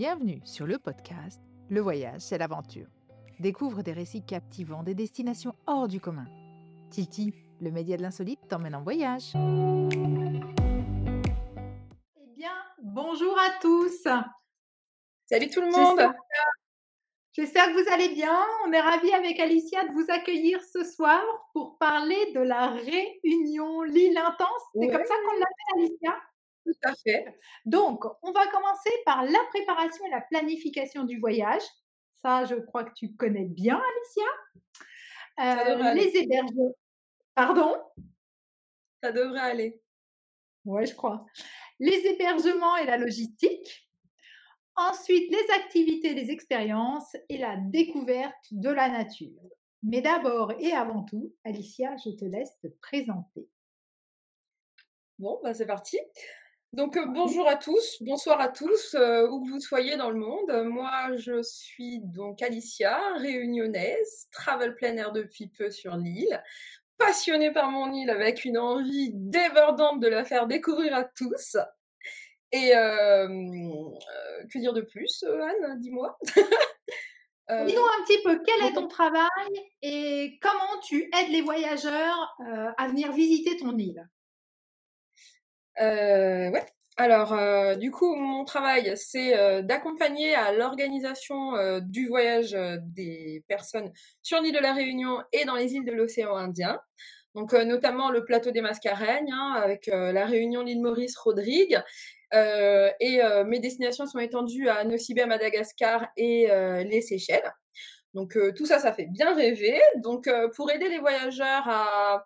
Bienvenue sur le podcast Le voyage, c'est l'aventure. Découvre des récits captivants, des destinations hors du commun. Titi, le média de l'insolite, t'emmène en voyage. Eh bien, bonjour à tous. Salut tout le monde. J'espère que vous allez bien. On est ravis avec Alicia de vous accueillir ce soir pour parler de la réunion L'île intense. C'est comme ça qu'on l'appelle Alicia? Tout à fait. Donc, on va commencer par la préparation et la planification du voyage. Ça, je crois que tu connais bien, Alicia. Euh, les hébergements. Pardon? Ça devrait aller. Ouais, je crois. Les hébergements et la logistique. Ensuite, les activités, les expériences et la découverte de la nature. Mais d'abord et avant tout, Alicia, je te laisse te présenter. Bon, bah c'est parti. Donc bonjour à tous, bonsoir à tous, où que vous soyez dans le monde. Moi, je suis donc Alicia, réunionnaise, travel planner depuis peu sur l'île, passionnée par mon île avec une envie débordante de la faire découvrir à tous. Et que dire de plus, Anne Dis-moi? Dis-nous un petit peu, quel est ton travail et comment tu aides les voyageurs à venir visiter ton île? Euh, Ouais. Alors, du coup, mon travail, c'est d'accompagner à l'organisation du voyage des personnes sur l'île de la Réunion et dans les îles de l'océan Indien. Donc, notamment le plateau des Mascareignes, hein, avec la Réunion, l'île Maurice, Rodrigue, euh, et euh, mes destinations sont étendues à Nocibé, Madagascar et euh, les Seychelles. Donc tout ça, ça fait bien rêver. Donc pour aider les voyageurs à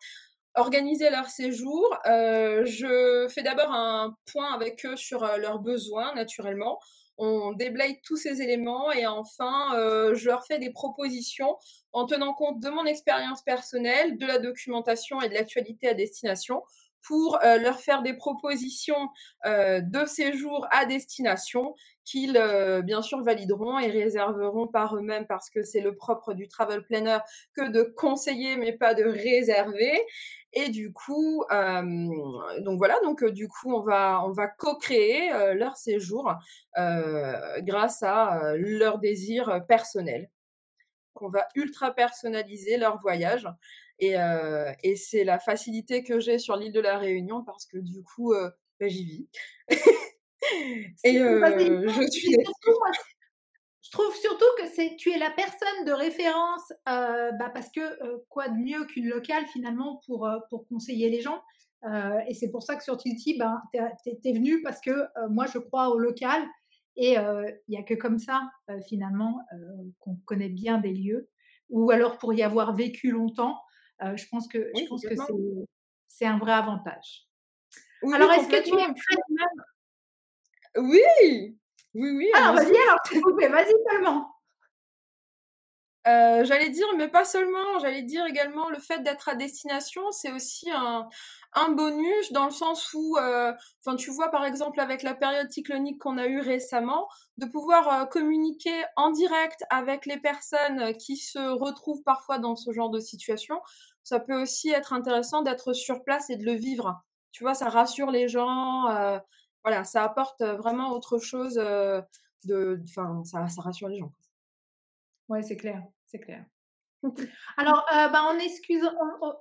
organiser leur séjour, je fais d'abord un point avec eux sur leurs besoins, naturellement. On déblaye tous ces éléments et enfin, je leur fais des propositions en tenant compte de mon expérience personnelle, de la documentation et de l'actualité à destination pour euh, leur faire des propositions euh, de séjour à destination qu'ils euh, bien sûr valideront et réserveront par eux-mêmes parce que c'est le propre du travel planner que de conseiller mais pas de réserver et du coup donc voilà donc du coup on va on va co-créer leur séjour grâce à leur désir personnel qu'on va ultra personnaliser leur voyage et, euh, et c'est la facilité que j'ai sur l'île de la Réunion parce que du coup, euh, bah, j'y vis. et euh, je suis. Je trouve surtout que c'est tu es la personne de référence bah parce que quoi de mieux qu'une locale finalement pour, pour conseiller les gens. et c'est pour ça que sur Tilty, ben, tu es, venu parce que moi je crois au local et il n'y a que comme ça finalement qu'on connaît bien des lieux ou alors pour y avoir vécu longtemps je pense que, je pense que c'est un vrai avantage. alors, est-ce que tu es prête? Même Oui, oui, oui. Alors, vas-y, alors, vas-y seulement. Euh, j'allais dire, mais pas seulement, j'allais dire également le fait d'être à destination, c'est aussi un, un, bonus dans le sens où, euh, enfin, tu vois, par exemple, avec la période cyclonique qu'on a eue récemment, de pouvoir euh, communiquer en direct avec les personnes qui se retrouvent parfois dans ce genre de situation, ça peut aussi être intéressant d'être sur place et de le vivre. Tu vois, ça rassure les gens, voilà, ça apporte vraiment autre chose de, enfin, ça, ça rassure les gens. Ouais, c'est clair c'est clair. Alors, euh, bah, on excuse,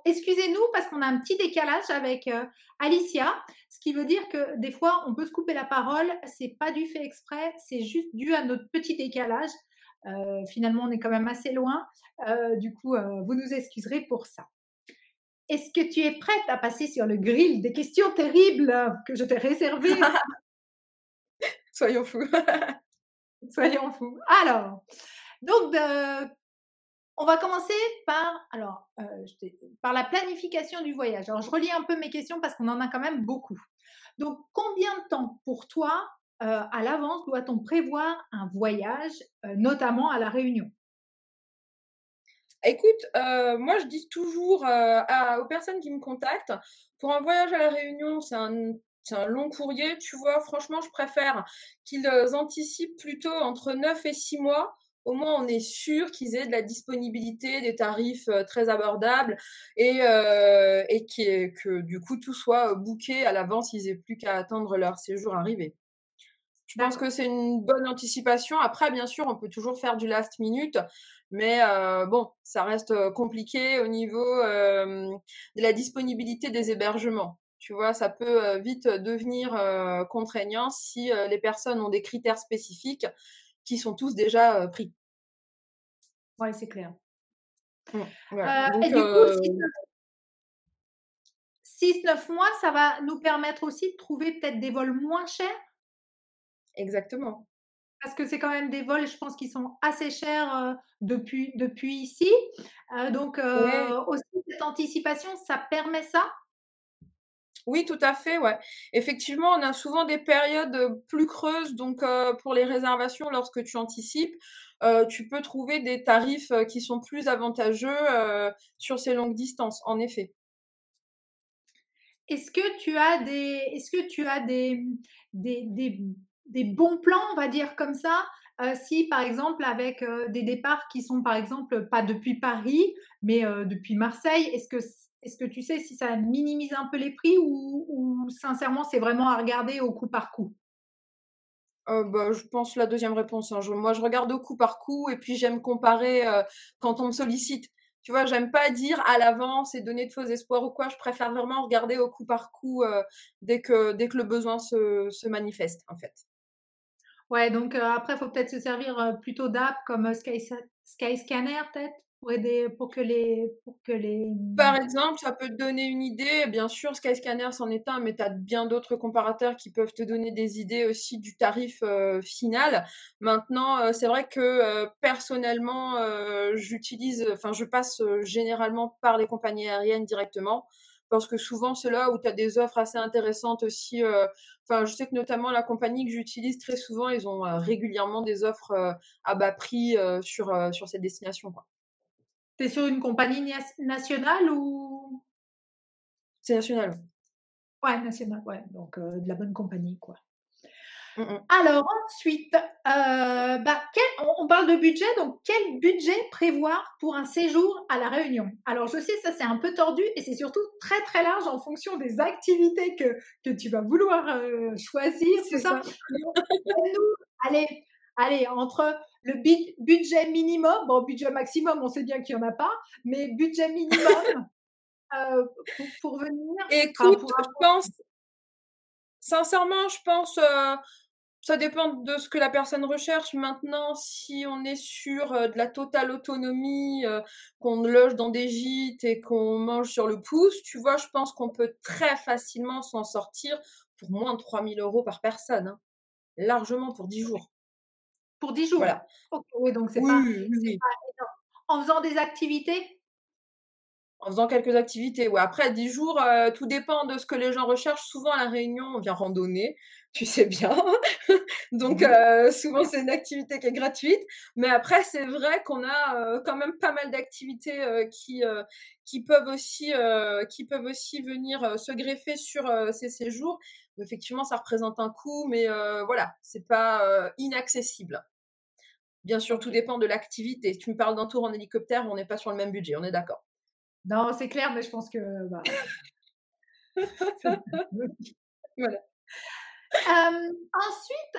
excusez-nous parce qu'on a un petit décalage avec euh, Alicia, ce qui veut dire que des fois, on peut se couper la parole. C'est pas du fait exprès, c'est juste dû à notre petit décalage. Euh, finalement, on est quand même assez loin. du coup, vous nous excuserez pour ça. Est-ce que tu es prête à passer sur le grill des questions terribles que je t'ai réservées? Soyons fous. Soyons fous. Alors, donc, on va commencer par, alors, euh, par la planification du voyage. Alors, je relis un peu mes questions parce qu'on en a quand même beaucoup. Donc, combien de temps pour toi, euh, à l'avance, doit-on prévoir un voyage, euh, notamment à la Réunion? Écoute, moi, je dis toujours aux personnes qui me contactent, pour un voyage à la Réunion, c'est un c'est un long courrier, tu vois, franchement, je préfère qu'ils anticipent plutôt entre 9 et 6 mois au moins on est sûr qu'ils aient de la disponibilité, des tarifs euh, très abordables et, euh, et que du coup tout soit booké à l'avance, ils n'aient plus qu'à attendre leur séjour arrivé. Je pense que c'est une bonne anticipation? Après, bien sûr, on peut toujours faire du last minute, mais bon, ça reste compliqué au niveau de la disponibilité des hébergements. Tu vois, ça peut vite devenir contraignant si les personnes ont des critères spécifiques qui sont tous déjà pris. Oui, c'est clair. Mmh, et du coup, 6-9 mois, ça va nous permettre aussi de trouver peut-être des vols moins chers? Exactement. Parce que c'est quand même des vols, je pense, qui sont assez chers depuis, depuis ici. donc, aussi, cette anticipation, ça permet ça? Oui, tout à fait, ouais. Effectivement, on a souvent des périodes plus creuses, donc pour les réservations, lorsque tu anticipes, tu peux trouver des tarifs qui sont plus avantageux sur ces longues distances, en effet. Est-ce que tu as des, est-ce que tu as des, des, des, bons plans, on va dire comme ça, si par exemple avec des départs qui sont par exemple pas depuis Paris, mais depuis Marseille, est-ce que est-ce que tu sais si ça minimise un peu les prix ou, sincèrement c'est vraiment à regarder au coup par coup? Bah, je pense la deuxième réponse. Hein. moi, je regarde au coup par coup et puis j'aime comparer quand on me sollicite. Tu vois, j'aime pas dire à l'avance et donner de faux espoirs ou quoi. Je préfère vraiment regarder au coup par coup dès, que, dès que le besoin se, se manifeste, en fait. Ouais, donc après, il faut peut-être se servir plutôt d'app comme Sky, Skyscanner, peut-être pour aider, pour que les, pour que les. Par exemple, ça peut te donner une idée. Bien sûr, Skyscanner c'en est un, mais tu as bien d'autres comparateurs qui peuvent te donner des idées aussi du tarif final. Maintenant, c'est vrai que personnellement, j'utilise, enfin, je passe généralement par les compagnies aériennes directement parce que souvent c'est là où tu as des offres assez intéressantes aussi. Enfin, je sais que notamment la compagnie que j'utilise très souvent, ils ont régulièrement des offres à bas prix sur, sur cette destination. Tu es sur une compagnie nationale ou? C'est national. Ouais, national, ouais. Donc, euh, de la bonne compagnie, quoi. Mmh, mmh. Alors, ensuite, euh, bah, on parle de budget, donc quel budget prévoir pour un séjour à La Réunion? Alors, je sais, ça c'est un peu tordu et c'est surtout très très large en fonction des activités que, que tu vas vouloir euh, choisir, c'est ça. allez, allez, entre le budget minimum, bon, budget maximum, on sait bien qu'il n'y en a pas, mais budget minimum euh, pour, venir. Écoute, je pense, sincèrement, je pense, euh, ça dépend de ce que la personne recherche. Maintenant, si on est sur euh, de la totale autonomie, qu'on loge dans des gîtes et qu'on mange sur le pouce, tu vois, je pense qu'on peut très facilement s'en sortir pour moins de 3000 euros par personne. Hein. Largement pour 10 jours. Pour 10 jours? Voilà. oui, donc c'est pas, En faisant des activités? En faisant quelques activités, ouais. Après, 10 jours, euh, tout dépend de ce que les gens recherchent. Souvent, à La Réunion, on vient randonner, tu sais bien. donc, mmh euh, souvent, c'est une activité qui est gratuite. Mais après, c'est vrai qu'on a euh, quand même pas mal d'activités qui, qui, peuvent aussi, qui peuvent aussi venir se greffer sur ces séjours. Effectivement, ça représente un coût, mais voilà, c'est pas inaccessible. Bien sûr, tout dépend de l'activité. Tu me parles d'un tour en hélicoptère, on n'est pas sur le même budget, on est d'accord. Non, c'est clair, mais je pense que. Bah... voilà. ensuite,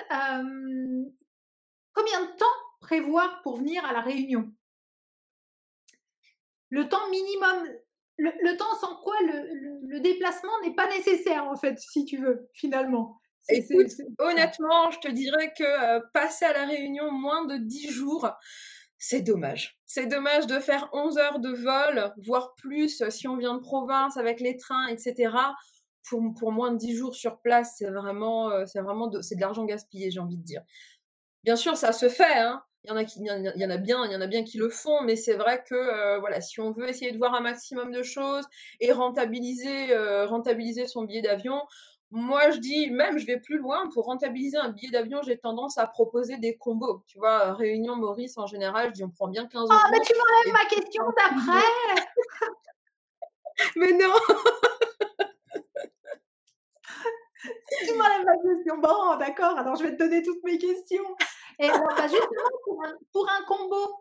combien de temps prévoir pour venir à la réunion? Le temps minimum, le, temps sans quoi le déplacement n'est pas nécessaire, en fait, si tu veux, finalement. Écoute, honnêtement, je te dirais que euh, passer à la Réunion moins de 10 jours, c'est dommage. C'est dommage de faire 11 heures de vol, voire plus euh, si on vient de province avec les trains, etc. Pour, pour moins de 10 jours sur place, c'est vraiment, euh, c'est vraiment de, de l'argent gaspillé, j'ai envie de dire. Bien sûr, ça se fait, hein. Il y, en a qui, il y en a bien, il y en a bien qui le font, mais c'est vrai que voilà, si on veut essayer de voir un maximum de choses et rentabiliser, rentabiliser son billet d'avion, moi, je dis, même, je vais plus loin. Pour rentabiliser un billet d'avion, j'ai tendance à proposer des combos. Tu vois, Réunion, Maurice, en général, je dis, on prend bien 15 euros. Oh, mais tu m'enlèves ma question d'après Mais non Tu m'enlèves ma question. Bon, d'accord, alors je vais te donner toutes mes questions. Et alors, bah, justement, pour un, combo,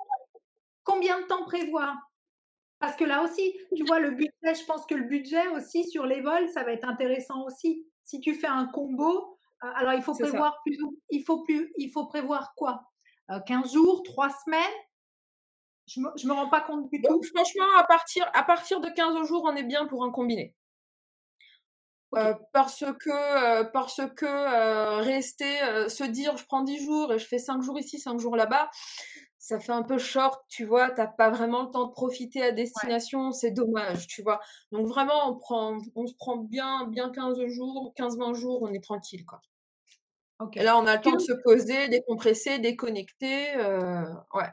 combien de temps prévoir? Parce que là aussi, tu vois, le budget, je pense que le budget aussi sur les vols, ça va être intéressant aussi si tu fais un combo, alors, il faut prévoir plus, il faut plus, il faut prévoir quoi? 15 jours, 3 semaines? Je me, me rends pas compte du tout. franchement, à partir, à partir de 15 jours, on est bien pour un combiné. parce que, parce que rester, se dire je prends 10 jours et je fais 5 jours ici, 5 jours là-bas, ça fait un peu short, tu vois, t'as pas vraiment le temps de profiter à destination, c'est dommage, tu vois. Donc vraiment, on prend, on se prend bien, bien 15 jours, 15-20 jours, on est tranquille, quoi. Et là, on a le temps de se poser, décompresser, déconnecter, ouais.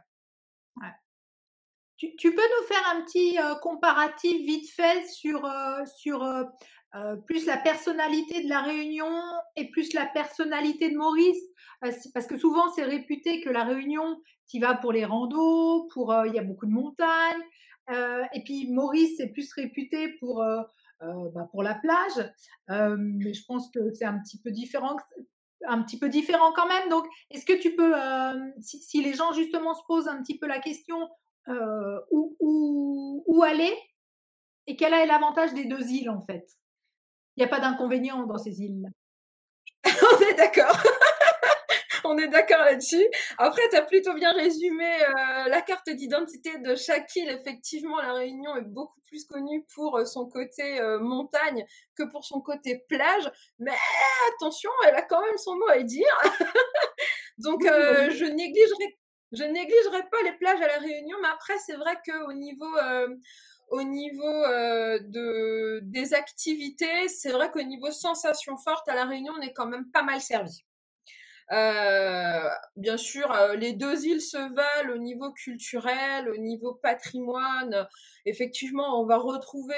Tu, peux nous faire un petit comparatif vite fait sur, sur plus la personnalité de la Réunion et plus la personnalité de Maurice Parce que souvent, c'est réputé que la Réunion, tu vas pour les randos, pour il y a beaucoup de montagnes. et puis Maurice, c'est plus réputé pour, bah, pour la plage. mais je pense que c'est un petit peu différent un petit peu différent quand même. Donc, est-ce que tu peux, si, les gens justement se posent un petit peu la question euh, où, où, aller et quel est l'avantage des deux îles en fait? Il n'y a pas d'inconvénient dans ces îles. On est d'accord. On est d'accord là-dessus. Après, tu as plutôt bien résumé euh, la carte d'identité de chaque île. Effectivement, la Réunion est beaucoup plus connue pour euh, son côté montagne que pour son côté plage. Mais attention, elle a quand même son mot à dire. Donc, je négligerai je négligerai pas les plages à la Réunion, mais après c'est vrai qu'au niveau euh, au niveau euh, de des activités, c'est vrai qu'au niveau sensation forte à la Réunion, on est quand même pas mal servi. Euh, bien sûr, les deux îles se valent au niveau culturel, au niveau patrimoine. Effectivement, on va retrouver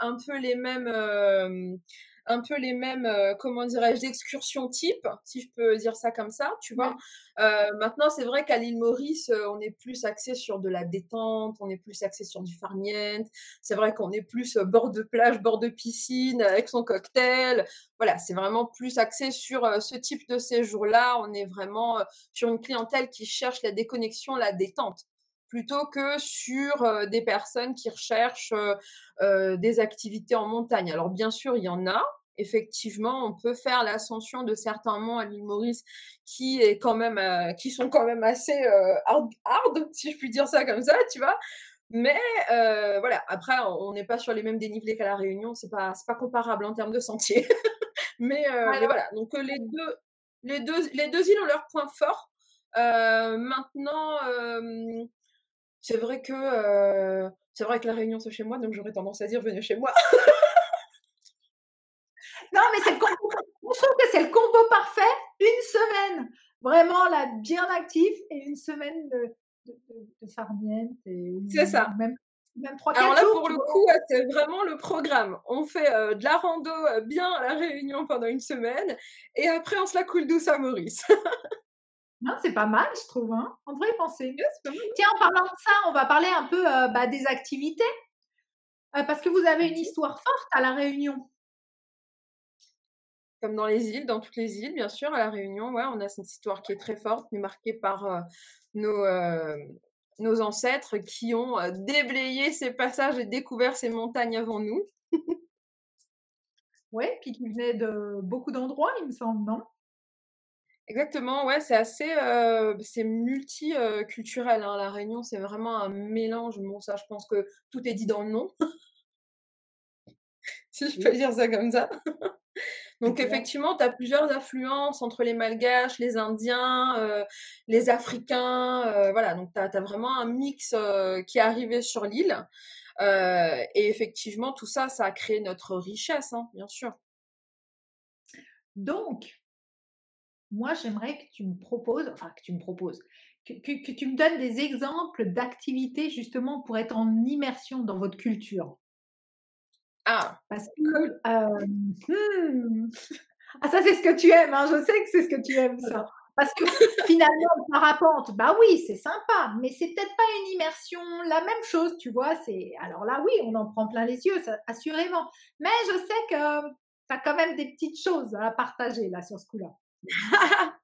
un peu les mêmes un peu les mêmes, euh, comment dirais-je, excursions type, si je peux dire ça comme ça, tu vois. Euh, maintenant, c'est vrai qu'à l'île Maurice, euh, on est plus axé sur de la détente, on est plus axé sur du farniente. C'est vrai qu'on est plus bord de plage, bord de piscine, avec son cocktail. Voilà, c'est vraiment plus axé sur ce type de séjour-là. On est vraiment sur une clientèle qui cherche la déconnexion, la détente plutôt que sur des personnes qui recherchent des activités en montagne. Alors bien sûr, il y en a. Effectivement, on peut faire l'ascension de certains monts à l'île Maurice qui est quand même, qui sont quand même assez hard, hard, si je puis dire ça comme ça, tu vois. Mais voilà, après, on n'est pas sur les mêmes dénivelés qu'à la Réunion, c'est pas, pas comparable en termes de sentiers. mais, voilà, donc les deux, les deux, les deux îles ont leurs points forts. maintenant, c'est vrai que euh, c'est vrai que la réunion c'est chez moi, donc j'aurais tendance à dire venez chez moi. non, mais c'est le combo. Je trouve que c'est le combo parfait. Une semaine vraiment là bien actif et une semaine de, de, de, farniente. C'est ça. Même, même 3 Alors là, pour le coup, c'est vraiment le programme. On fait euh, de la rando bien à la Réunion pendant une semaine et après on se la coule douce à Maurice. Non, c'est pas mal, je trouve. Hein on devrait y penser. Tiens, en parlant de ça, on va parler un peu euh, bah, des activités. Euh, parce que vous avez une histoire forte à La Réunion. Comme dans les îles, dans toutes les îles, bien sûr, à La Réunion, ouais, on a cette histoire qui est très forte, marquée par euh, nos, nos ancêtres qui ont déblayé ces passages et découvert ces montagnes avant nous. oui, puis qui venaient de beaucoup d'endroits, il me semble, non? Exactement, ouais, c'est assez, euh, c'est multiculturel, hein, La Réunion, c'est vraiment un mélange. Bon, ça, je pense que tout est dit dans le nom. si je peux dire ça comme ça. Donc effectivement, tu as plusieurs affluences entre les Malgaches, les Indiens, euh, les Africains. Euh, voilà, donc tu as, vraiment un mix qui est arrivé sur l'île. et effectivement, tout ça, ça a créé notre richesse, hein, bien sûr. Donc, moi, j'aimerais que tu me proposes, enfin, que tu me proposes, que, tu me donnes des exemples d'activités justement pour être en immersion dans votre culture. Ah, parce que. Euh, hmm, ah, ça, c'est ce que tu aimes, hein, je sais que c'est ce que tu aimes, ça. Parce que finalement, le parapente, bah oui, c'est sympa, mais c'est peut-être pas une immersion, la même chose, tu vois. C'est alors là, oui, on en prend plein les yeux, assurément. Mais je sais que tu as quand même des petites choses à partager là sur ce coup-là.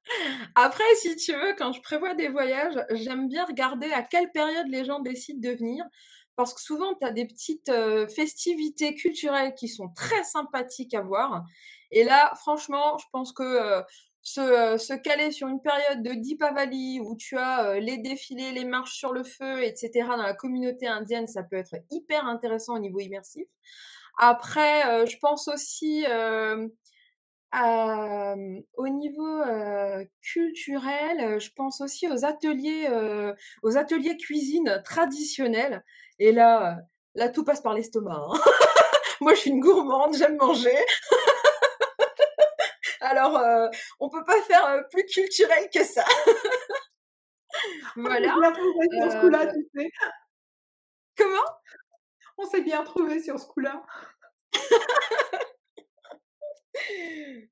Après, si tu veux, quand je prévois des voyages, j'aime bien regarder à quelle période les gens décident de venir. Parce que souvent, tu as des petites euh, festivités culturelles qui sont très sympathiques à voir. Et là, franchement, je pense que se, caler sur une période de Deepavali où tu as les défilés, les marches sur le feu, etc. dans la communauté indienne, ça peut être hyper intéressant au niveau immersif. Après, je pense aussi au niveau culturel, je pense aussi aux ateliers, aux ateliers cuisine traditionnels. Et là, là tout passe par l'estomac. Hein. Moi, je suis une gourmande, j'aime manger. Alors, on peut pas faire plus culturel que ça. voilà. On s'est bien trouvé sur ce coup-là, tu sais. Comment? On s'est bien trouvé sur ce coup-là.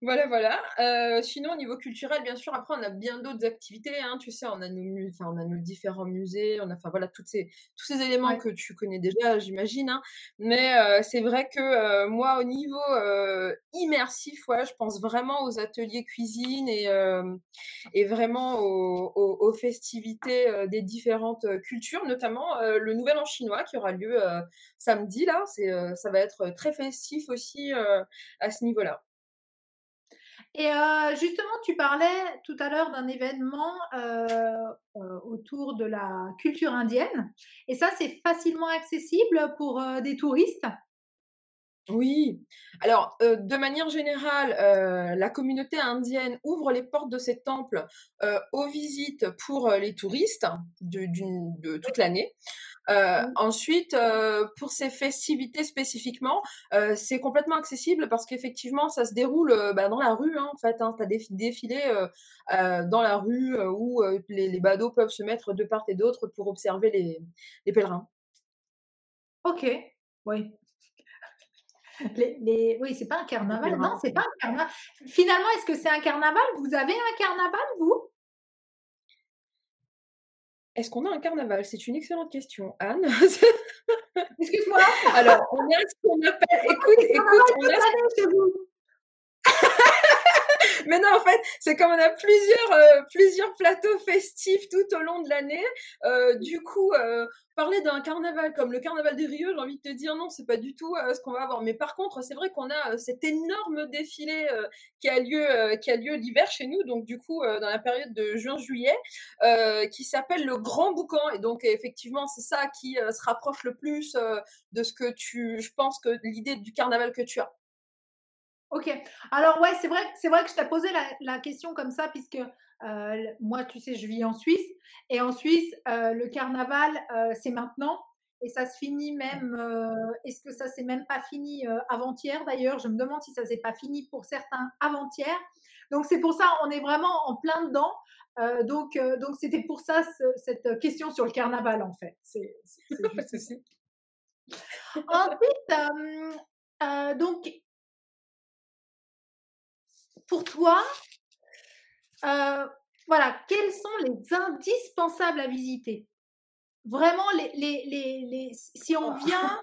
Voilà, voilà. Euh, sinon, au niveau culturel, bien sûr, après, on a bien d'autres activités. Hein, tu sais, on a, nos, enfin, on a nos différents musées, on a, enfin, voilà, toutes ces, tous ces éléments que tu connais déjà, j'imagine. Hein. Mais euh, c'est vrai que euh, moi, au niveau immersif, ouais, je pense vraiment aux ateliers cuisine et, et vraiment aux, aux, festivités des différentes cultures, notamment le Nouvel An chinois qui aura lieu samedi, là. C'est, ça va être très festif aussi à ce niveau-là. Et justement, tu parlais tout à l'heure d'un événement autour de la culture indienne. Et ça, c'est facilement accessible pour des touristes? Oui. Alors, de manière générale, la communauté indienne ouvre les portes de ses temples aux visites pour les touristes de toute l'année. Euh, ensuite, euh, pour ces festivités spécifiquement, euh, c'est complètement accessible parce qu'effectivement, ça se déroule bah, dans la rue. Hein, en fait, hein, tu as des défilés dans la rue où les, les, badauds peuvent se mettre de part et d'autre pour observer les, les pèlerins. Ok, oui. Les, les... Oui, c'est pas un carnaval. Non, c'est pas un carnaval. Finalement, est-ce que c'est un carnaval? Vous avez un carnaval, vous? Est-ce qu'on a un carnaval? C'est une excellente question, Anne. Excuse-moi. Alors, on a ce qu'on appelle. Écoute, écoute, on a. Mais non, en fait, c'est comme on a plusieurs, euh, plusieurs plateaux festifs tout au long de l'année. Euh, du coup, euh, parler d'un carnaval comme le carnaval des Rieux, j'ai envie de te dire non, c'est pas du tout ce qu'on va avoir. Mais par contre, c'est vrai qu'on a cet énorme défilé qui a lieu, qui a lieu l'hiver chez nous, donc du coup dans la période de juin-juillet, qui s'appelle le Grand Boucan. Et donc effectivement, c'est ça qui se rapproche le plus de ce que tu, je pense que l'idée du carnaval que tu as. Ok. Alors ouais, c'est vrai, c'est vrai que je t'ai posé la, question comme ça puisque moi, tu sais, je vis en Suisse et en Suisse, le carnaval, c'est maintenant et ça se finit même. Est-ce que ça s'est même pas fini avant-hier d'ailleurs? Je me demande si ça s'est pas fini pour certains avant-hier. Donc c'est pour ça, on est vraiment en plein dedans. donc donc c'était pour ça cette question sur le carnaval en fait. C'est juste ceci. Ensuite, donc pour toi, euh, voilà, quels sont les indispensables à visiter? Vraiment, les, les, les, si on vient,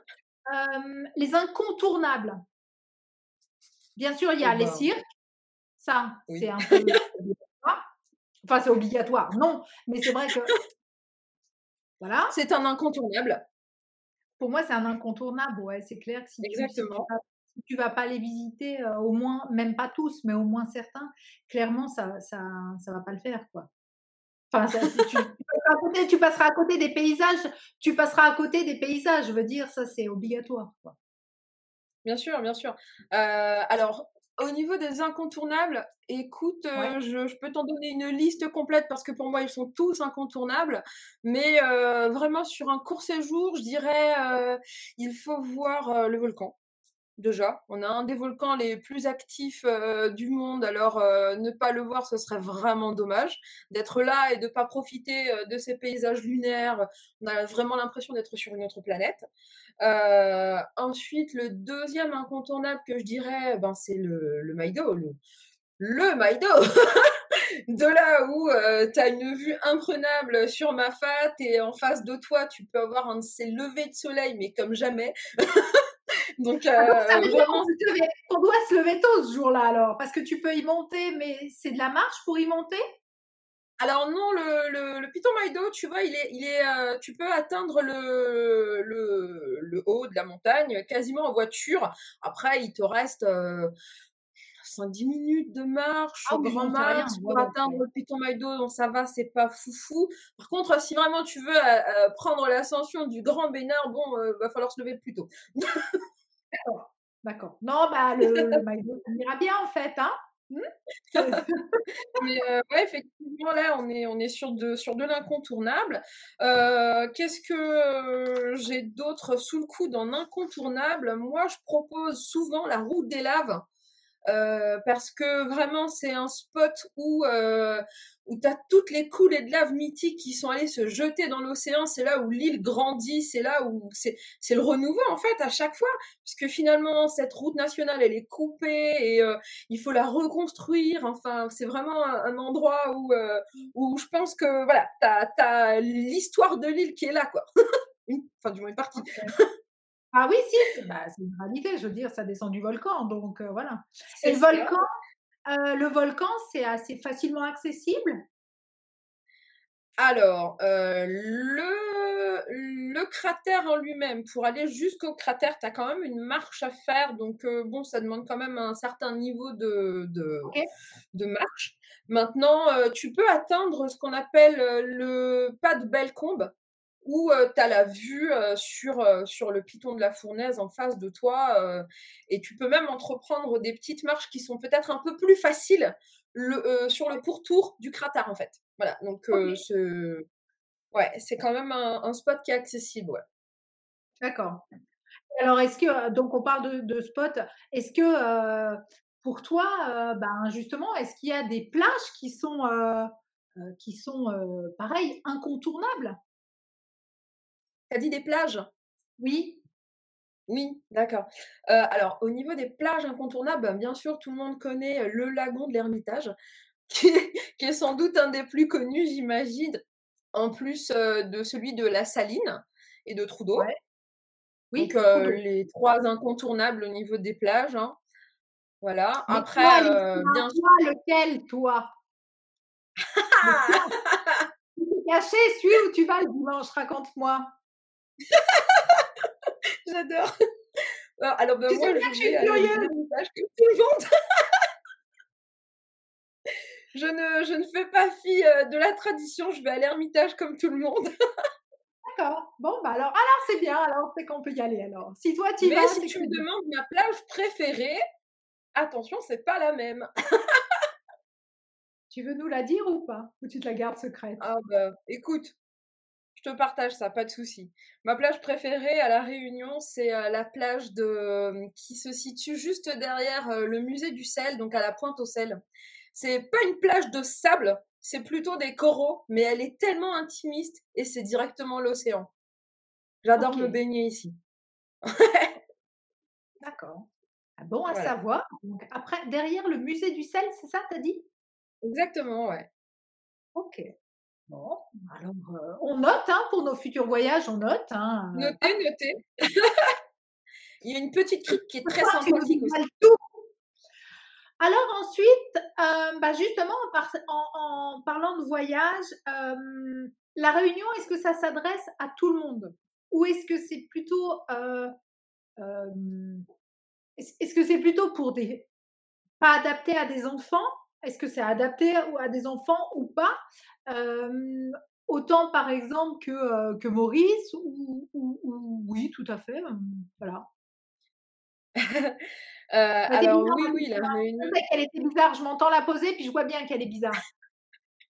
euh, les incontournables. Bien sûr, il y a les cirques. Ça, c'est un peu obligatoire. Enfin, c'est obligatoire, non, mais c'est vrai que. Voilà. C'est un incontournable. Pour moi, c'est un incontournable, ouais, c'est clair que si Exactement si tu vas pas les visiter, au moins, même pas tous, mais au moins certains, clairement, ça, ça, ça va pas le faire, quoi. Enfin, tu, passeras à côté des paysages, tu passeras à côté des paysages, je veux dire, ça c'est obligatoire, quoi. Bien sûr, bien sûr. alors, au niveau des incontournables, écoute, je, je, peux t'en donner une liste complète parce que pour moi, ils sont tous incontournables. Mais vraiment, sur un court séjour, je dirais, il faut voir le volcan déjà. On a un des volcans les plus actifs du monde, alors ne pas le voir, ce serait vraiment dommage. D'être là et de ne pas profiter de ces paysages lunaires, on a vraiment l'impression d'être sur une autre planète. ensuite, le deuxième incontournable que je dirais, ben, c'est le, Maïdo. Le, le Maïdo De là où tu as une vue imprenable sur ma fat et en face de toi, tu peux avoir un de ces levées de soleil, mais comme jamais. Donc, ah euh, on doit se lever tôt ce jour-là alors, parce que tu peux y monter, mais c'est de la marche pour y monter? Alors non, le, le, le Piton Maïdo, tu vois, il est, il est, euh, tu peux atteindre le, le, le, haut de la montagne quasiment en voiture. Après, il te reste euh, 10 minutes de marche ah, au grand max pour atteindre le Piton Maïdo, donc ça va, c'est pas foufou. Par contre, si vraiment tu veux prendre l'ascension du Grand Bénard, bon, va falloir se lever plus tôt. D'accord, d'accord. Non, bah le, le Maïdo, ça ira bien en fait, hein Mmh? Mais euh, ouais, effectivement, là, on est, on est sur de, sur de l'incontournable. Euh, qu'est-ce que euh, j'ai d'autre sous le coude en incontournable? Moi, je propose souvent la route des laves. Euh, parce que vraiment c'est un spot où euh, où tu as toutes les coulées de lave mythiques qui sont allées se jeter dans l'océan, c'est là où l'île grandit, c'est là où c'est c'est le renouveau en fait à chaque fois puisque finalement cette route nationale elle est coupée et euh, il faut la reconstruire, enfin c'est vraiment un, endroit où où je pense que voilà, tu as, l'histoire de l'île qui est là quoi. enfin du moins une partie. Ah oui, si, bah, c'est une réalité. Je veux dire, ça descend du volcan, donc voilà. Et le volcan, le volcan, c'est assez facilement accessible? Alors, le, le cratère en lui-même, pour aller jusqu'au cratère, tu as quand même une marche à faire. Donc, bon, ça demande quand même un certain niveau de, de, de marche. Maintenant, tu peux atteindre ce qu'on appelle le pas de Bellecombe où tu as la vue sur, sur le piton de la fournaise en face de toi et tu peux même entreprendre des petites marches qui sont peut-être un peu plus faciles le, sur le pourtour du cratère en fait. Voilà, donc ce... ouais, c'est quand même un, spot qui est accessible. Ouais. D'accord. Alors, est-ce que, donc on parle de, de spot, est-ce que pour toi, ben justement, est-ce qu'il y a des plages qui sont, qui sont pareil, incontournables? Dit des plages? Oui. Oui, d'accord. Euh, alors, au niveau des plages incontournables, ben, bien sûr, tout le monde connaît euh, le lagon de l'Ermitage, qui, est sans doute un des plus connus, j'imagine, en plus euh, de celui de la Saline et de Trudeau. Oui, Donc, les trois incontournables au niveau des plages. Hein. Voilà. Après, bien sûr. lequel, toi? Caché, celui où tu vas le dimanche, raconte-moi. J'adore. Alors, ben, moi, je l'Ermitage comme tout le monde. je, ne, je ne fais pas fi euh, de la tradition, je vais à l'Ermitage comme tout le monde. D'accord. Bon, bah alors, alors c'est bien, alors c'est qu'on peut y aller alors. Si toi tu vas. si tu me demandes ma plage préférée, attention, c'est pas la même. tu veux nous la dire ou pas? Ou tu te la gardes secrète? Ah bah, écoute, je te partage ça, pas de souci. Ma plage préférée à La Réunion, c'est euh, la plage de, euh, qui se situe juste derrière euh, le musée du sel, donc à la pointe au sel. C'est pas une plage de sable, c'est plutôt des coraux, mais elle est tellement intimiste et c'est directement l'océan. J'adore me baigner ici. D'accord. Ah bon à savoir. Donc, après, derrière le musée du sel, c'est ça, t'as dit? Exactement, ouais. Ok. Bon, alors on note hein, pour nos futurs voyages, on note. Hein, notez, notez. Il y a une petite critique qui est très sympathique aussi. Alors ensuite, bah justement, en, parlant de voyage, la réunion, est-ce que ça s'adresse à tout le monde? Ou est-ce que c'est plutôt... est-ce que c'est plutôt pour des... pas adapté à des enfants? Est-ce que c'est adapté à des enfants ou pas? Autant par exemple que, que Maurice ou, oui, tout à fait. voilà. alors oui, oui, la réunion. Je qu'elle était bizarre. Je m'entends la poser, puis je vois bien qu'elle est bizarre.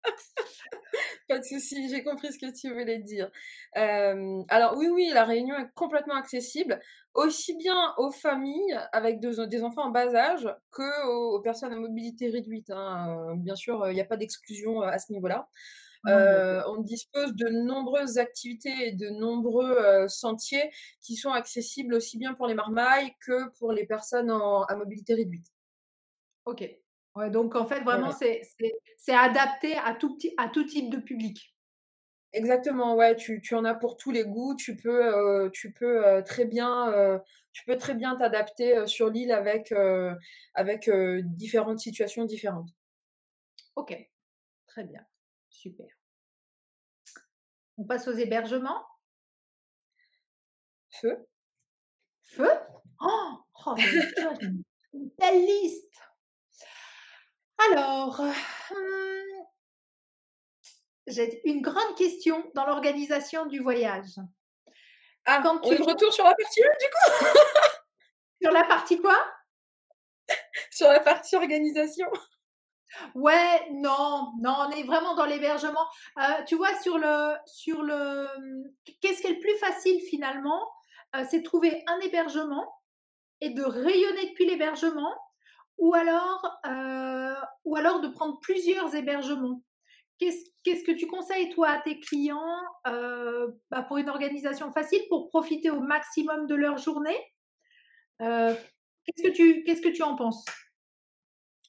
Pas de souci, j'ai compris ce que tu voulais dire. alors oui, oui, la réunion est complètement accessible, aussi bien aux familles avec des enfants en bas âge que aux, personnes à mobilité réduite. Hein. Bien sûr, il n'y a pas d'exclusion à ce niveau-là. on dispose de nombreuses activités et de nombreux sentiers qui sont accessibles aussi bien pour les marmailles que pour les personnes à mobilité réduite. Ok. Ouais, donc en fait, vraiment, c'est adapté à tout, petit, à tout type de public. Exactement, ouais, tu, tu en as pour tous les goûts. Tu peux, tu peux très bien, tu peux très bien t'adapter sur l'île avec, avec différentes situations différentes. Ok, très bien, super. On passe aux hébergements? Feu. Feu? Oh, oh une telle liste Alors, j'ai une grande question dans l'organisation du voyage. Ah, Quand tu... retour sur la partie du coup? Sur la partie quoi? Sur la partie organisation. Ouais, non, non, on est vraiment dans l'hébergement. Euh, tu vois, sur le, sur le, qu'est-ce qui est le plus facile finalement euh, C'est trouver un hébergement et de rayonner depuis l'hébergement, ou alors, euh, ou alors de prendre plusieurs hébergements. Qu'est-ce que tu conseilles, toi, à tes clients euh, bah, pour une organisation facile, pour profiter au maximum de leur journée? Euh, Qu'est-ce que tu en penses?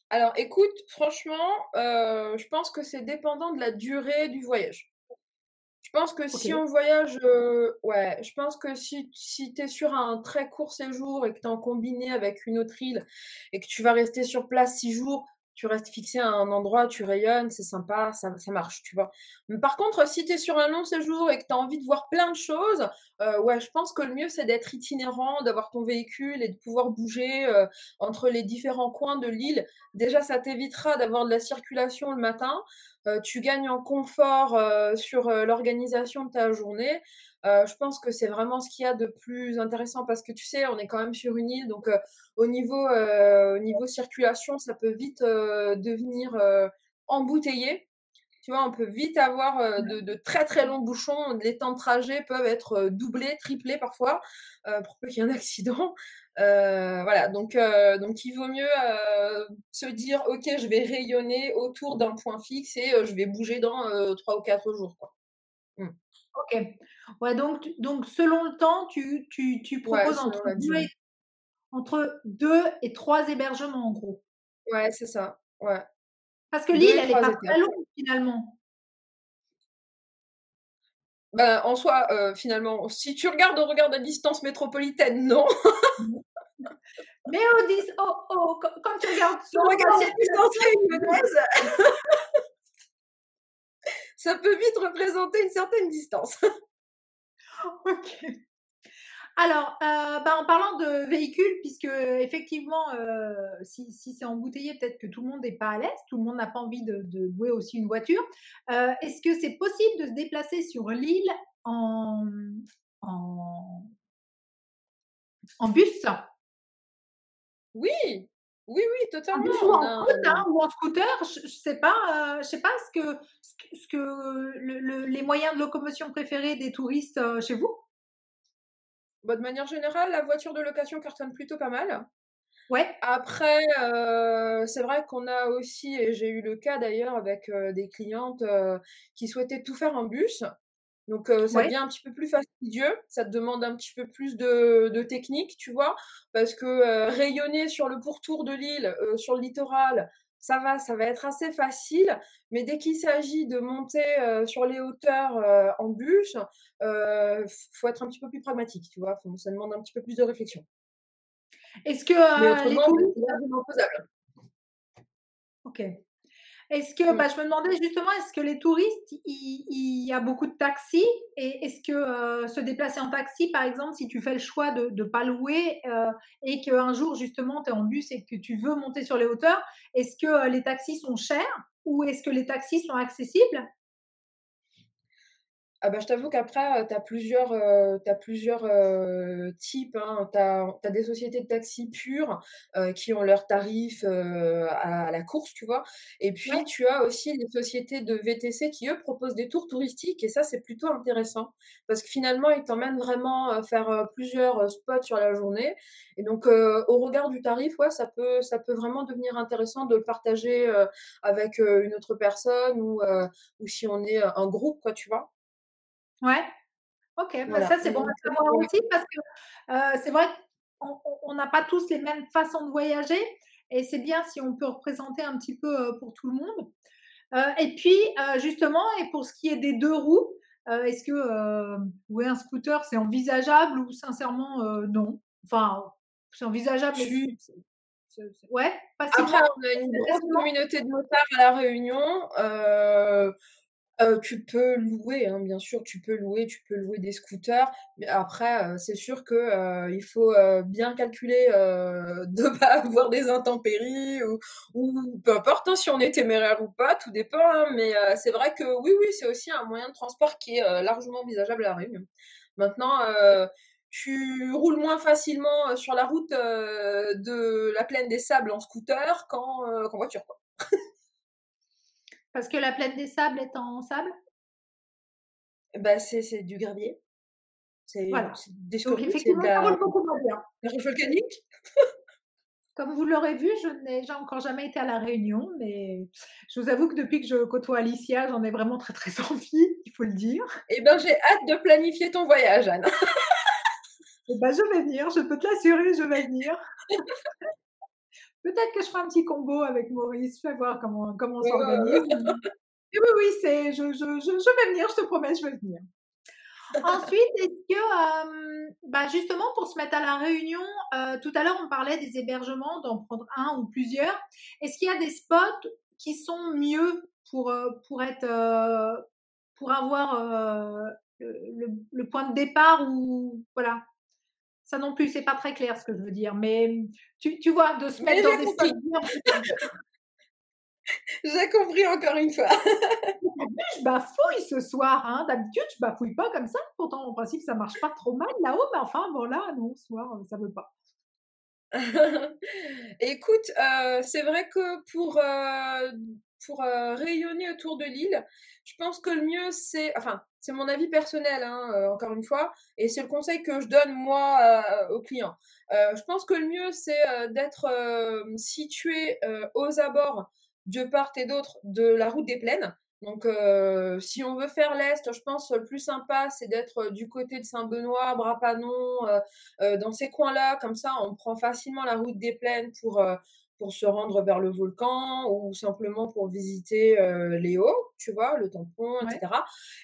Alors, écoute, franchement, je pense que c'est dépendant de la durée du voyage. Je pense que si on voyage, ouais, je pense que si, si tu es sur un très court séjour et que tu es en combiné avec une autre île et que tu vas rester sur place six jours, tu restes fixé à un endroit, tu rayonnes, c'est sympa, ça, ça, marche, tu vois. Mais par contre, si tu es sur un long séjour et que tu as envie de voir plein de choses, euh, ouais, je pense que le mieux, c'est d'être itinérant, d'avoir ton véhicule et de pouvoir bouger euh, entre les différents coins de l'île. Déjà, ça t'évitera d'avoir de la circulation le matin. Euh, tu gagnes en confort sur l'organisation de ta journée. Euh, je pense que c'est vraiment ce qu'il y a de plus intéressant parce que tu sais, on est quand même sur une île, donc euh, au, niveau, euh, au niveau circulation, ça peut vite devenir embouteillé. Tu vois, on peut vite avoir de, très très longs bouchons. Les temps de trajet peuvent être doublés, triplés parfois, pour peu qu'il y ait un accident. voilà, donc, donc il vaut mieux se dire, ok, je vais rayonner autour d'un point fixe et je vais bouger dans trois ou quatre jours. Quoi. Mmh. Ok. Ouais, donc, donc selon le temps, tu, tu, tu proposes entre, deux et, entre, deux et, trois hébergements en gros. Ouais, c'est ça. Ouais. Parce que l'île, elle n'est pas très longue finalement. Ben, en soi, euh, finalement, si tu regardes au regard de distance métropolitaine, non. Mais au dis oh, oh, quand, tu regardes sur le regard la distance ça peut vite représenter une certaine distance. ok. Alors, euh, bah, en parlant de véhicules, puisque effectivement, euh, si, c'est embouteillé, peut-être que tout le monde n'est pas à l'aise, tout le monde n'a pas envie de, louer aussi une voiture. Euh, est-ce que c'est possible de se déplacer sur l'île en, en, en bus? Oui, oui, oui, totalement. Ou en, hein, ou en scooter, je, ne sais pas, je sais pas ce que, ce que les moyens de locomotion préférés des touristes chez vous? Bah, de manière générale, la voiture de location cartonne plutôt pas mal. Ouais. Après, c'est vrai qu'on a aussi, et j'ai eu le cas d'ailleurs avec des clientes qui souhaitaient tout faire en bus. Donc, ça devient un petit peu plus fastidieux. Ça te demande un petit peu plus de, technique, tu vois? Parce que rayonner sur le pourtour de l'île, sur le littoral, ça va, ça va être assez facile. Mais dès qu'il s'agit de monter sur les hauteurs en bus, il faut être un petit peu plus pragmatique, tu vois? ça demande un petit peu plus de réflexion. Est-ce que les touristes... Ok. Est-ce que, mmh. bah, je me demandais justement, est-ce que les touristes, il y, a beaucoup de taxis et est-ce que euh, se déplacer en taxi, par exemple, si tu fais le choix de ne pas louer euh, et qu'un jour justement tu es en bus et que tu veux monter sur les hauteurs, est-ce que euh, les taxis sont chers ou est-ce que les taxis sont accessibles? Ah bah, je t'avoue qu'après, tu as plusieurs, as plusieurs types. Hein. Tu as, des sociétés de taxi pures qui ont leurs tarifs à, la course, tu vois. Et puis, tu as aussi les sociétés de VTC qui, eux, proposent des tours touristiques. Et ça, c'est plutôt intéressant. Parce que finalement, ils t'emmènent vraiment faire plusieurs spots sur la journée. Et donc, au regard du tarif, ouais, ça peut, ça peut vraiment devenir intéressant de le partager avec une autre personne ou, ou si on est un groupe, quoi, tu vois. Ouais. Ok, bah, ça c'est bon à savoir aussi parce que c'est vrai qu'on n'a pas tous les mêmes façons de voyager et c'est bien si on peut représenter un petit peu pour tout le monde. et puis justement, et pour ce qui est des deux roues, est-ce que louer un scooter c'est envisageable ou sincèrement non? Enfin, c'est envisageable. Mais... Ouais, Après, on a une grosse communauté de motards à La Réunion. Tu peux louer, hein, bien sûr, tu peux louer, tu peux louer des scooters. Mais après, c'est sûr que il faut bien calculer de pas avoir des intempéries ou, ou peu importe hein, si on est téméraire ou pas, tout dépend. Hein, mais c'est vrai que oui, oui, c'est aussi un moyen de transport qui est largement envisageable à la Réunion. Maintenant, tu roules moins facilement sur la route de la plaine des sables en scooter qu'en voiture. Quoi. Parce que la plaine des sables est en sable? Bah, c'est du gravier. C'est voilà. des scories, c'est de la... la volcanique. Comme vous l'aurez vu, je n'ai encore jamais été à La Réunion, mais je vous avoue que depuis que je côtoie Alicia, j'en ai vraiment très très envie, il faut le dire. Eh bien, j'ai hâte de planifier ton voyage, Anne. eh ben, je vais venir, je peux te l'assurer, je vais venir. Peut-être que je ferai un petit combo avec Maurice, je vais voir comment, comment on s'organise. oui, oui, c'est, je, je, je, vais venir, je te promets, je vais venir. Ensuite, est-ce que, bah justement, pour se mettre à la réunion, tout à l'heure, on parlait des hébergements, d'en prendre un ou plusieurs. Est-ce qu'il y a des spots qui sont mieux pour, pour être, pour avoir le, le, point de départ ou voilà? Ça non plus, c'est pas très clair ce que je veux dire. Mais tu, tu vois, de se mettre dans des spots J'ai compris encore une fois. je bafouille ce soir. Hein. D'habitude, je bafouille pas comme ça. Pourtant, en principe, ça marche pas trop mal là-haut. Mais enfin, bon, là, non, ce soir, euh, ça veut pas. Écoute, euh, c'est vrai que pour, euh, pour rayonner autour de l'île, je pense que le mieux, c'est. Enfin, c'est mon avis personnel, hein, encore une fois, et c'est le conseil que je donne moi aux clients. je pense que le mieux, c'est d'être situé aux abords de part et d'autre de la route des plaines. Donc, euh, si on veut faire l'Est, je pense le plus sympa, c'est d'être du côté de Saint-Benoît, Brapanon, euh, euh, dans ces coins-là. Comme ça, on prend facilement la route des plaines pour, pour se rendre vers le volcan ou simplement pour visiter euh, les hauts, tu vois, le tampon, etc.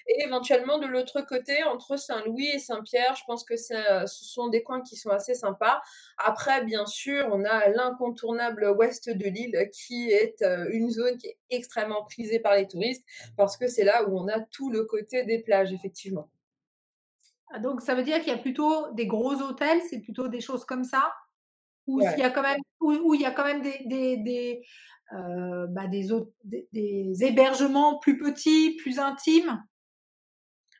Et éventuellement de l'autre côté, entre Saint-Louis et Saint-Pierre, je pense que ce sont des coins qui sont assez sympas. Après, bien sûr, on a l'incontournable ouest de l'île qui est euh, une zone qui est extrêmement prisée par les touristes parce que c'est là où on a tout le côté des plages, effectivement. Ah, donc ça veut dire qu'il y a plutôt des gros hôtels, c'est plutôt des choses comme ça? Où il y a quand même, où, il y a quand même des, des, des, euh, bah des, des, hébergements plus petits, plus intimes?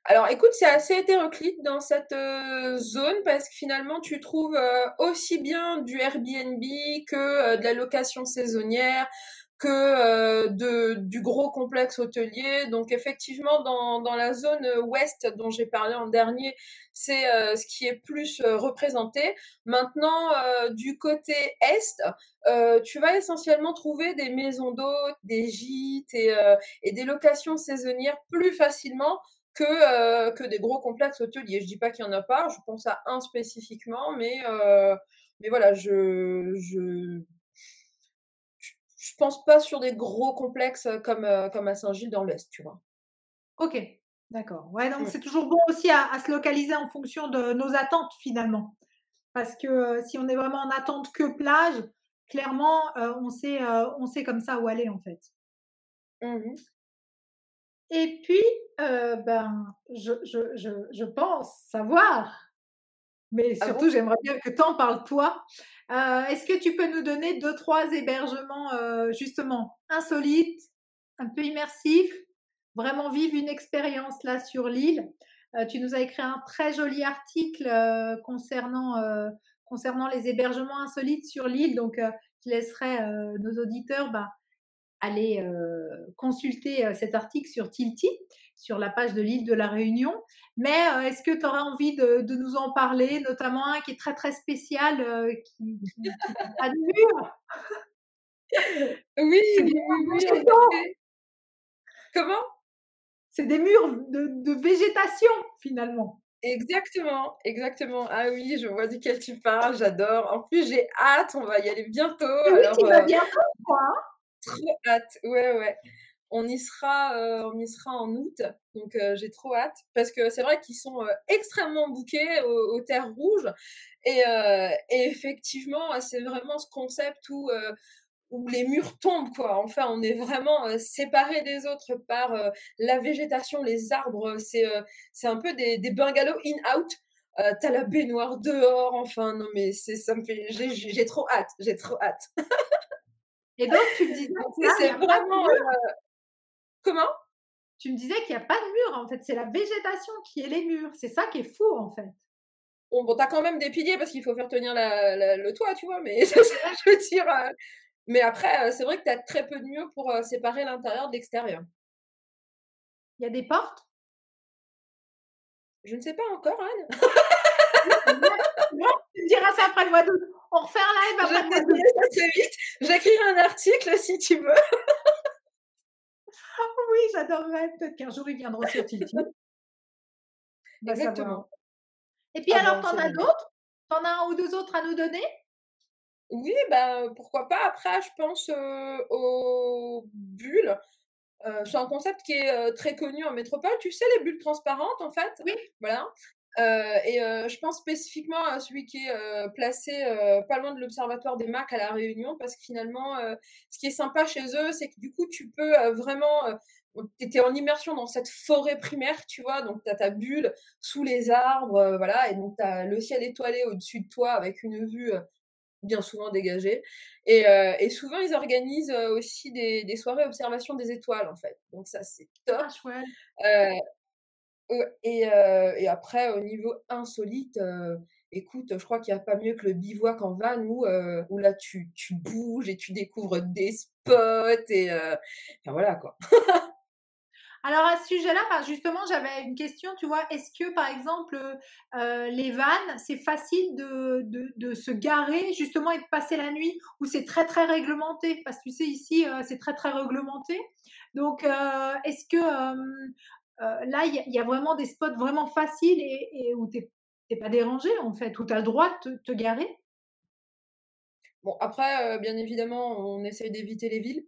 Alors écoute, c'est assez hétéroclite dans cette euh, zone parce que finalement tu trouves euh, aussi bien du Airbnb que de la location saisonnière, que euh, de, du gros complexe hôtelier. Donc effectivement, dans, dans la zone ouest dont j'ai parlé en dernier, c'est euh, ce qui est plus euh, représenté. Maintenant, du côté est, tu vas essentiellement trouver des maisons d'hôtes, des gîtes et, et, des locations saisonnières plus facilement que, que des gros complexes hôteliers. Je dis pas qu'il y en a pas, je pense à un spécifiquement, mais, mais voilà, je je pense pas sur des gros complexes comme, comme à Saint-Gilles dans l'Est, tu vois. Ok, d'accord. Ouais, donc c'est toujours bon aussi à, se localiser en fonction de nos attentes finalement. Parce que si on est vraiment en attente que plage, clairement, on, sait, on sait comme ça où aller en fait. Mmh Et puis, ben, je, je, je, je pense savoir mais ah surtout, j'aimerais bien que tu en parles toi. Euh, est-ce que tu peux nous donner deux, trois hébergements euh, justement insolites, un peu immersifs, vraiment vivre une expérience là sur l'île? Euh, Tu nous as écrit un très joli article concernant, concernant les hébergements insolites sur l'île, donc je laisserai nos auditeurs bah, aller consulter cet article sur Tilty, sur la page de l'île de la Réunion. Mais est-ce que tu auras envie de, nous en parler, notamment un qui est très très spécial, qui, qui, a de murs Oui, oui, Comment? C'est des murs de, de végétation finalement. Exactement, exactement. Ah oui, je vois duquel tu parles, j'adore. En plus, j'ai hâte, on va y aller bientôt. Oui, tu vas bientôt, quoi. Trop hâte, ouais, ouais. On y sera, euh, on y sera en août, donc euh, j'ai trop hâte parce que c'est vrai qu'ils sont euh, extrêmement bouqués aux, terres rouges et, effectivement c'est vraiment ce concept où où les murs tombent, quoi. Enfin, on est vraiment séparés des autres par la végétation, les arbres. C'est un peu des, des bungalows in-out. T'as la baignoire dehors, enfin, non, mais c'est ça me fait. J'ai trop hâte, j'ai trop hâte. Et donc, tu me disais, c'est vraiment. Comment? Tu me disais qu'il n'y a pas de mur, en fait. C'est la végétation qui est les murs. C'est ça qui est fou, en fait. Bon, bon t'as quand même des piliers parce qu'il faut faire tenir le toit, tu vois, mais ça, je veux dire. Mais après, c'est vrai que tu as très peu de murs pour séparer l'intérieur de l'extérieur. Il y a des portes? Je ne sais pas encore, Anne. tu me diras ça après le mois d'août. On refait un live après d'août. très vite. J'écrirai un article si tu veux. oui, j'adorerais. Peut-être qu'un jour, ils viendront sur Tilty. Exactement. Et puis alors, t'en as d'autres? T'en as un ou deux autres à nous donner? Oui, bah, pourquoi pas. Après, je pense aux bulles. c'est un concept qui est très connu en métropole. Tu sais, les bulles transparentes, en fait? Oui. Voilà. Et je pense spécifiquement à celui qui est placé pas loin de l'Observatoire des Macs à La Réunion, parce que finalement, ce qui est sympa chez eux, c'est que du coup, tu peux vraiment tu étais en immersion dans cette forêt primaire, tu vois, donc tu as ta bulle sous les arbres, euh, voilà, et donc tu as le ciel étoilé au-dessus de toi avec une vue euh, bien souvent dégagée. Et, euh, et souvent, ils organisent aussi des, des, soirées observation des étoiles, en fait. Donc ça, c'est top. Ah, et, et, après, au niveau insolite, écoute, je crois qu'il n'y a pas mieux que le bivouac en van où, là, tu, bouges et tu découvres des spots, et voilà, quoi. Alors à ce sujet-là, justement, j'avais une question, tu vois, est-ce que par exemple euh, les vannes, c'est facile de, se garer justement et de passer la nuit ou c'est très très réglementé? Parce que tu sais, ici, euh, c'est très très réglementé. Donc euh, est-ce que là, il y, a vraiment des spots vraiment faciles et, où tu n'es pas dérangé en fait, où tu as le droit de te, te garer Bon, après, bien évidemment, on essaye d'éviter les villes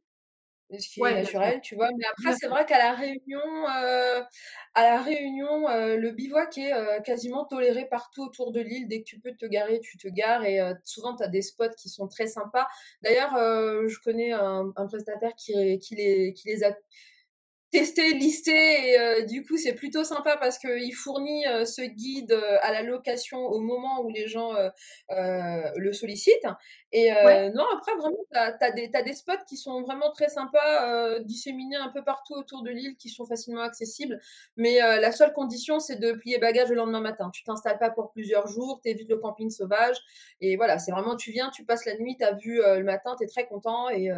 ce qui est naturel, tu vois. Mais après, c'est vrai qu'à la Réunion, euh, à la Réunion, euh, le bivouac est euh, quasiment toléré partout autour de l'île. Dès que tu peux te garer, tu te gares. Et souvent, tu as des spots qui sont très sympas. D'ailleurs, je connais un, prestataire qui, qui, les, qui les a tester, lister et euh, du coup c'est plutôt sympa parce qu'il fournit euh, ce guide euh, à la location au moment où les gens le sollicitent. Et non, après vraiment, tu as, des, des spots qui sont vraiment très sympas, disséminés un peu partout autour de l'île, qui sont facilement accessibles. Mais la seule condition, c'est de plier bagage le lendemain matin. Tu t'installes pas pour plusieurs jours, tu évites le camping sauvage. Et voilà, c'est vraiment, tu viens, tu passes la nuit, tu as vu le matin, tu es très content et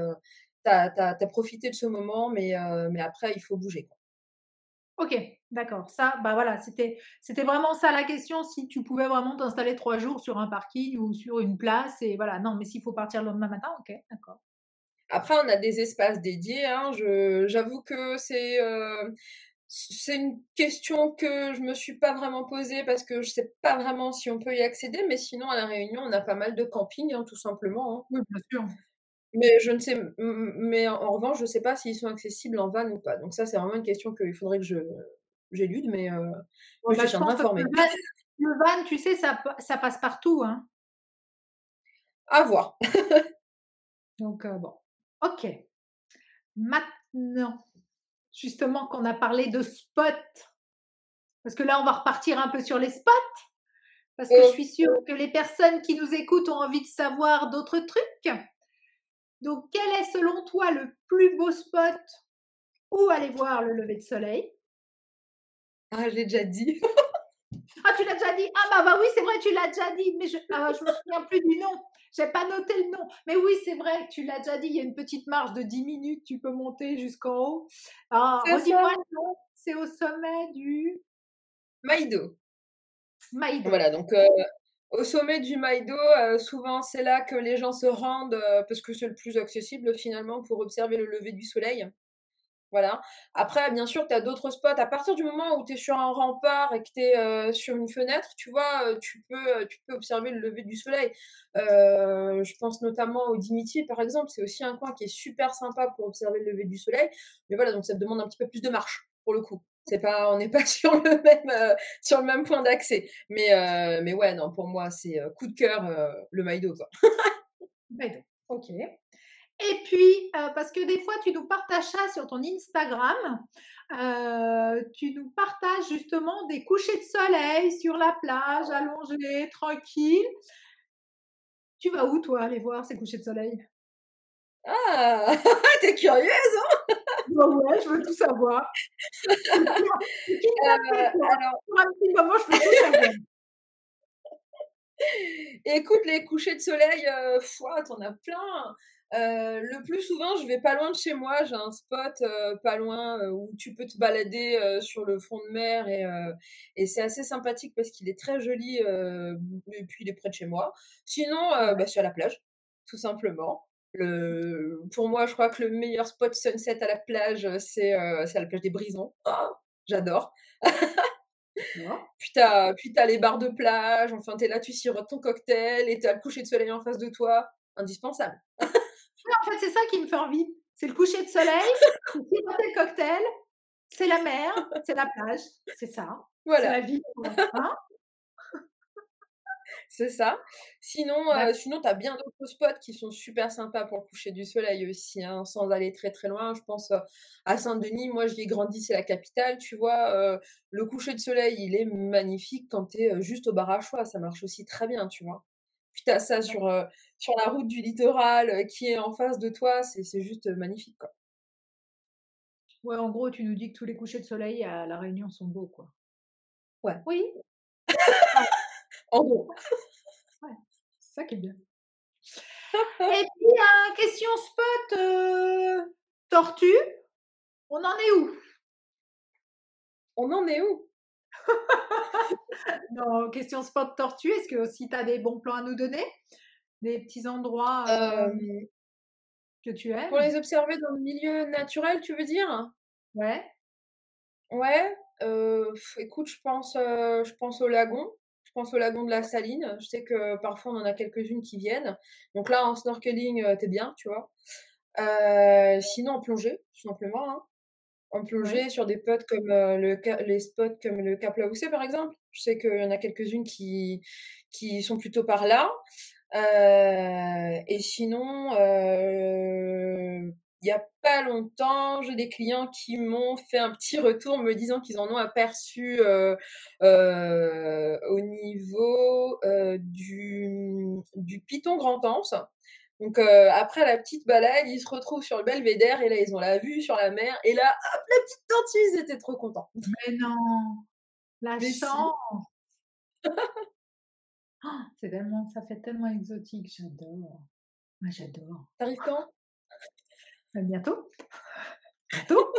tu as, profité de ce moment, mais, euh, mais après, il faut bouger. Ok, d'accord. Ça, bah voilà, c'était, c'était vraiment ça la question. Si tu pouvais vraiment t'installer trois jours sur un parking ou sur une place, et voilà. Non, mais s'il faut partir le lendemain matin, ok, d'accord. Après, on a des espaces dédiés. Hein. j'avoue que c'est, euh, c'est une question que je me suis pas vraiment posée parce que je sais pas vraiment si on peut y accéder. Mais sinon, à la Réunion, on a pas mal de camping, hein, tout simplement. Hein. Oui, bien sûr. Mais je ne sais, mais en, revanche, je ne sais pas s'ils sont accessibles en van ou pas. Donc ça, c'est vraiment une question qu'il faudrait que je j'élude, mais, euh, bah, je suis informée. Le van, tu sais, ça, ça passe partout. Hein. À voir. Donc euh, bon, ok. Maintenant, justement, qu'on a parlé de spots, parce que là, on va repartir un peu sur les spots, parce que je suis sûre que les personnes qui nous écoutent ont envie de savoir d'autres trucs. Donc, quel est selon toi le plus beau spot où aller voir le lever de soleil? Ah, j'ai déjà dit. ah, tu l'as déjà dit? Ah, bah, bah oui, c'est vrai, tu l'as déjà dit, mais je ne ah, me souviens plus du nom. Je n'ai pas noté le nom. Mais oui, c'est vrai, tu l'as déjà dit. Il y a une petite marche de 10 minutes, tu peux monter jusqu'en haut. Alors, redis-moi le nom. C'est au sommet du. Maïdo. Maïdo. Voilà, donc euh, au sommet du Maïdo, euh, souvent c'est là que les gens se rendent euh, parce que c'est le plus accessible finalement pour observer le lever du soleil. Voilà. Après, bien sûr, tu as d'autres spots. À partir du moment où tu es sur un rempart et que tu es euh, sur une fenêtre, tu vois, tu peux, observer le lever du soleil. je pense notamment au Dimiti, par exemple. C'est aussi un coin qui est super sympa pour observer le lever du soleil. Mais voilà, donc ça te demande un petit peu plus de marche, pour le coup. C'est pas, on n'est pas sur le même, euh, sur le même point d'accès. Mais, euh, mais ouais, non, pour moi, c'est euh, coup de cœur le Maïdo, quoi. Maïdo, ok. Et puis, parce que des fois, tu nous partages ça sur ton Instagram, tu nous partages justement des couchers de soleil sur la plage, allongés, tranquille. Tu vas où, toi, aller voir ces couchers de soleil? Ah, t'es curieuse, hein? Bah ouais, je veux tout savoir. alors, pour un petit moment, je veux tout savoir. Écoute, les couchers de soleil, euh, t'en as plein. Euh, le plus souvent, je vais pas loin de chez moi. J'ai un spot euh, pas loin euh, où tu peux te balader sur le fond de mer et, et c'est assez sympathique parce qu'il est très joli et puis il est près de chez moi. Sinon, bah, suis à la plage, tout simplement. Le, pour moi, je crois que le meilleur spot sunset à la plage, c'est à la plage des Brisons. Ah, j'adore. Puis t'as, les bars de plage, enfin t'es là, tu sirotes ton cocktail et t'as le coucher de soleil en face de toi, indispensable. en fait, c'est ça qui me fait envie. C'est le coucher de soleil, c'est le cocktail, c'est la mer, c'est la plage, c'est ça. Voilà. C'est la vie. Hein? C'est ça. Sinon, euh, sinon tu as bien d'autres spots qui sont super sympas pour le coucher du soleil aussi, hein, sans aller très très loin. Je pense euh, à Saint-Denis, moi j'y ai grandi, c'est la capitale, tu vois. Euh, le coucher de soleil, il est magnifique quand tu es juste au bar à choix, ça marche aussi très bien, tu vois. Puis tu as ça sur, sur la route du littoral qui est en face de toi, c'est juste magnifique, quoi. Ouais, en gros, tu nous dis que tous les couchers de soleil à La Réunion sont beaux, quoi. Ouais. Oui. en gros. Ouais, c'est ça qui est bien. Et puis, euh, question spot euh, tortue, on en est où? On en est où? Non, question spot tortue, est-ce que si tu as des bons plans à nous donner? Des petits endroits euh, que tu aimes? Pour les observer dans le milieu naturel, tu veux dire? Ouais. Ouais, écoute, je pense, je pense au lagon pense au lagon de la Saline. Je sais que parfois on en a quelques-unes qui viennent. Donc là, en snorkeling, euh, t'es bien, tu vois. Euh, sinon, en plongée, tout simplement. Hein. En plongée sur des spots comme euh, le, les spots comme le Cap Laoussé, par exemple. Je sais qu'il y en a quelques-unes qui, qui sont plutôt par là. et sinon, il n'y a pas longtemps, j'ai des clients qui m'ont fait un petit retour me disant qu'ils en ont aperçu euh, euh, au niveau euh, du, du Python Grand Anse. Donc après la petite balade, ils se retrouvent sur le belvédère et là ils ont la vue sur la mer et là hop la petite tortue, ils étaient trop contents. Mais non, la chance. oh, c'est tellement, ça fait tellement exotique, j'adore. Moi j'adore. T'arrives quand? Bientôt. Bientôt.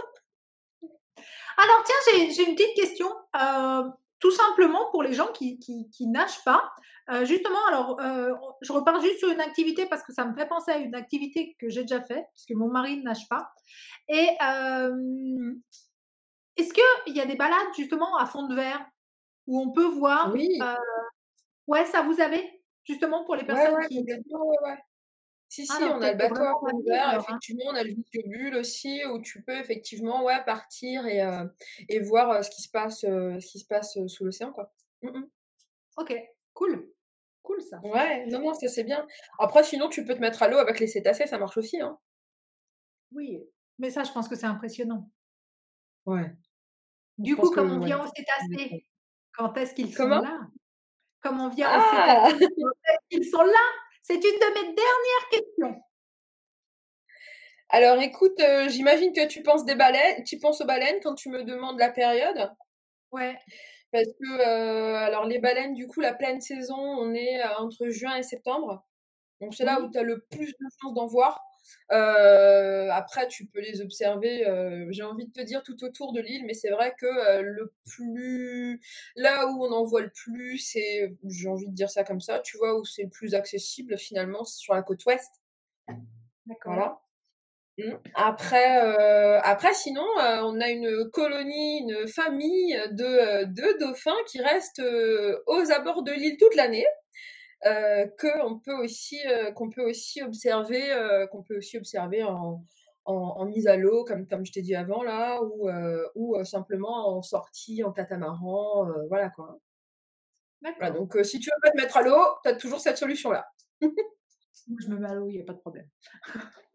Alors, tiens, j'ai une petite question. Euh, tout simplement pour les gens qui, qui, nagent pas. Euh, justement, alors, euh, je repars juste sur une activité parce que ça me fait penser à une activité que j'ai déjà faite, puisque mon mari ne nage pas. Et est-ce qu'il y a des balades justement à fond de verre où on peut voir Oui. ouais, ça vous avez justement pour les personnes qui. Si, ah si, on a le bateau à hein. effectivement, on a le bulle aussi, où tu peux effectivement ouais, partir et, euh, et voir euh, ce qui se passe, euh, ce qui se passe sous l'océan. quoi. Mmh ok, cool. Cool ça. Ouais, non, non, ça c'est bien. Après, sinon, tu peux te mettre à l'eau avec les cétacés, ça marche aussi. Hein. Oui, mais ça, je pense que c'est impressionnant. Ouais. Du coup, comme on vient aux cétacés, quand est-ce qu'ils sont là? Comme on vient aux ah! cétacés, quand est-ce qu'ils sont là? C'est une de mes dernières questions. Alors écoute, euh, j'imagine que tu penses des baleines, tu penses aux baleines quand tu me demandes la période. Ouais. Parce que euh, alors les baleines, du coup, la pleine saison, on est euh, entre juin et septembre. Donc c'est là où tu as le plus de chances d'en voir. Euh, après, tu peux les observer, euh, j'ai envie de te dire, tout autour de l'île, mais c'est vrai que euh, le plus. Là où on en voit le plus, c'est, j'ai envie de dire ça comme ça, tu vois, où c'est le plus accessible finalement, c'est sur la côte ouest. D'accord. Voilà. Mmh. Après, après, sinon, on a une colonie, une famille de, de dauphins qui restent aux abords de l'île toute l'année euh, qu'on peut aussi euh, qu'on peut aussi observer euh, qu'on peut aussi observer en, en, mise à l'eau comme comme je t'ai dit avant là ou ou simplement en sortie en catamaran voilà quoi voilà, donc si tu veux pas te mettre à l'eau tu as toujours cette solution là je me mets à l'eau il n'y a pas de problème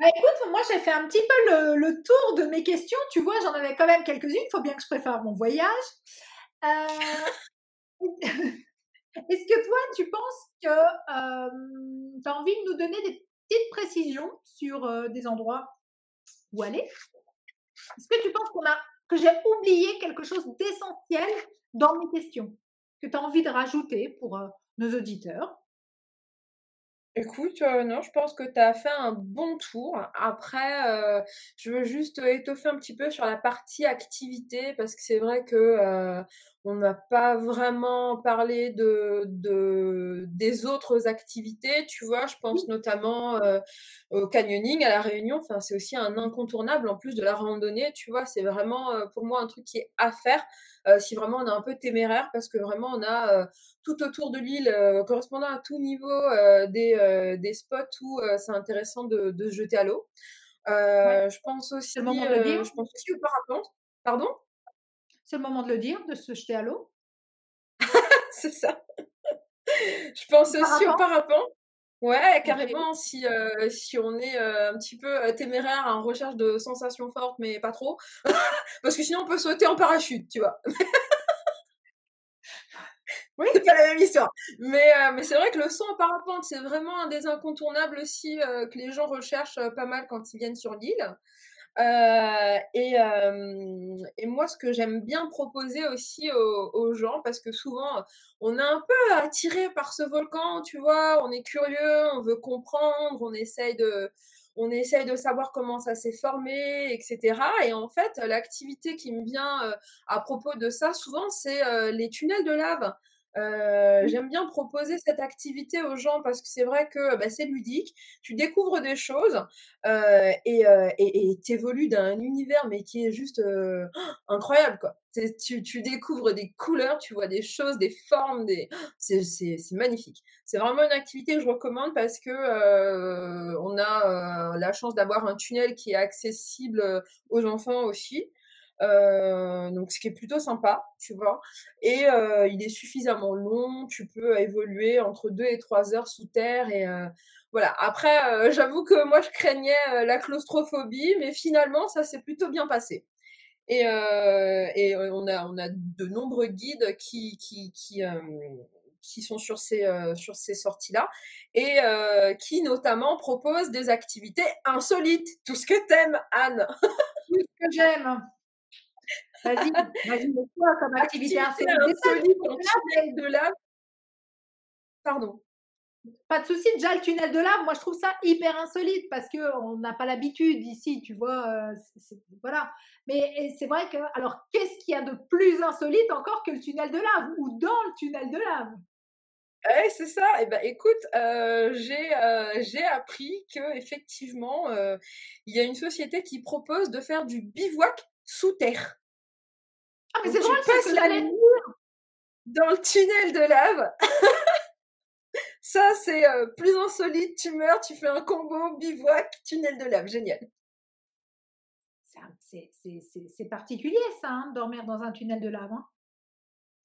Bah, écoute, moi j'ai fait un petit peu le, tour de mes questions. Tu vois, j'en avais quand même quelques-unes. Il faut bien que je prépare mon voyage. Euh, est-ce que toi, tu penses que tu as envie de nous donner des petites précisions sur des endroits où aller? Est-ce que tu penses qu'on a, que j'ai oublié quelque chose d'essentiel dans mes questions? Que tu as envie de rajouter pour nos auditeurs? Écoute, non, je pense que tu as fait un bon tour. Après, je veux juste étoffer un petit peu sur la partie activité parce que c'est vrai que on n'a pas vraiment parlé de, de des autres activités. Tu vois, je pense notamment au canyoning à la Réunion. Enfin, c'est aussi un incontournable en plus de la randonnée. Tu vois, c'est vraiment pour moi un truc qui est à faire. si vraiment on est un peu téméraire parce que vraiment on a tout autour de l'île correspondant à tout niveau des, des spots où c'est intéressant de, de, se jeter à l'eau. Je pense aussi, je pense aussi au parapente. Pardon? C'est le moment de le dire, de se jeter à l'eau? c'est ça. je pense aussi au parapente. Ouais, carrément, si, si on est un petit peu téméraire en recherche de sensations fortes, mais pas trop. Parce que sinon, on peut sauter en parachute, tu vois. oui, c'est pas la même histoire. Mais, mais c'est vrai que le saut en parapente, c'est vraiment un des incontournables aussi que les gens recherchent pas mal quand ils viennent sur l'île. Euh, et, euh, et, moi, ce que j'aime bien proposer aussi aux, gens, parce que souvent, on est un peu attiré par ce volcan, tu vois, on est curieux, on veut comprendre, on essaye de, on essaye de savoir comment ça s'est formé, etc. Et en fait, l'activité qui me vient euh, à propos de ça, souvent, c'est les tunnels de lave. Euh, j'aime bien proposer cette activité aux gens parce que c'est vrai que bah, c'est ludique, tu découvres des choses euh, et euh, tu évolues dans un univers mais qui est juste incroyable quoi. Tu, tu, découvres des couleurs, tu vois des choses, des formes, des... c'est magnifique. C'est vraiment une activité que je recommande parce que on a la chance d'avoir un tunnel qui est accessible aux enfants aussi. Euh, donc ce qui est plutôt sympa, tu vois. Et euh, il est suffisamment long, tu peux évoluer entre 2 et 3 heures sous terre et euh, voilà. Après, j'avoue que moi je craignais la claustrophobie, mais finalement ça s'est plutôt bien passé. Et, et on a on a de nombreux guides qui qui qui qui sont sur ces, ces sorties-là et qui notamment proposent des activités insolites. Tout ce que t'aimes, Anne. Tout ce que j'aime. Vas-y, vas-y, quoi comme activité insolite de lave. Pardon. Pas de souci, déjà le tunnel de lave, moi je trouve ça hyper insolite parce que on n'a pas l'habitude ici, tu vois. Euh, voilà. Mais c'est vrai que, alors qu'est-ce qu'il y a de plus insolite encore que le tunnel de lave ou dans le tunnel de lave eh, c'est ça. Eh ben, écoute, euh, j'ai euh, j'ai appris que effectivement, il y a une société qui propose de faire du bivouac sous terre. Ah, mais c'est drôle, c'est que Dans le tunnel de lave. ça, c'est euh, plus insolite. Tu meurs, tu fais un combo, bivouac, tunnel de lave. Génial. C'est particulier, ça, hein, dormir dans un tunnel de lave. Hein.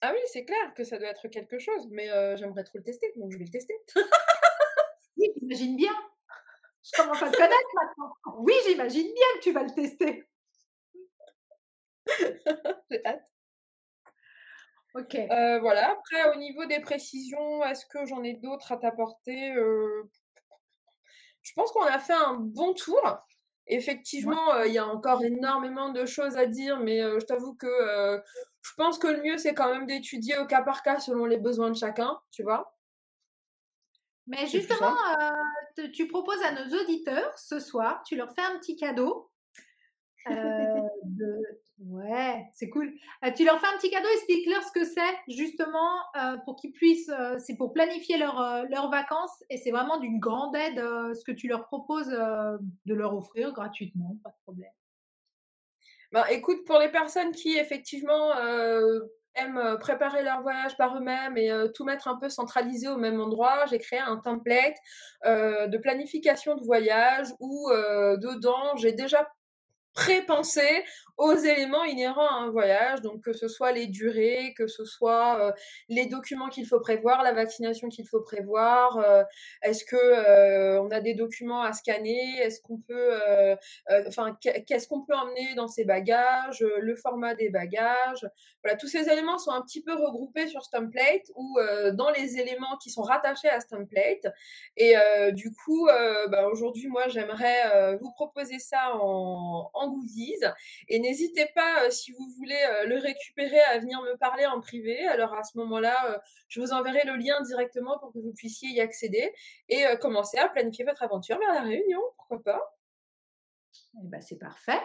Ah oui, c'est clair que ça doit être quelque chose, mais euh, j'aimerais trop le tester, donc je vais le tester. oui, j'imagine bien. Je commence à te connaître maintenant. Oui, j'imagine bien que tu vas le tester. J'ai hâte. Ok. Euh, voilà. Après, au niveau des précisions, est-ce que j'en ai d'autres à t'apporter euh? Je pense qu'on a fait un bon tour. Effectivement, euh, il y a encore énormément de choses à dire, mais je t'avoue que je pense que le mieux, c'est quand même d'étudier au cas par cas selon les besoins de chacun, tu vois? Mais justement, tu proposes à nos auditeurs ce soir, tu leur fais un petit cadeau de, Ouais, c'est cool. Euh, tu leur fais un petit cadeau, explique-leur ce que c'est, justement, euh, pour qu'ils puissent. Euh, c'est pour planifier leurs vacances et c'est vraiment d'une grande aide ce que tu leur proposes de leur offrir gratuitement, pas de problème. Ben, écoute, pour les personnes qui effectivement aiment préparer leur voyage par eux-mêmes et tout mettre un peu centralisé au même endroit, j'ai créé un template de planification de voyage où dedans j'ai déjà pré-pensé aux éléments inhérents à un voyage, donc que ce soit les durées, que ce soit euh, les documents qu'il faut prévoir, la vaccination qu'il faut prévoir, euh, est-ce que euh, on a des documents à scanner, est-ce qu'on peut, enfin qu'est-ce qu'on peut emmener dans ses bagages, le format des bagages, voilà, tous ces éléments sont un petit peu regroupés sur ce template ou dans les éléments qui sont rattachés à ce template. Et du coup, bah, aujourd'hui, moi, j'aimerais vous proposer ça en goodies et n'hésitez pas, euh, si vous voulez euh, le récupérer, à venir me parler en privé. Alors à ce moment-là, euh, je vous enverrai le lien directement pour que vous puissiez y accéder et commencer à planifier votre aventure vers la Réunion. Pourquoi pas eh ben, C'est parfait.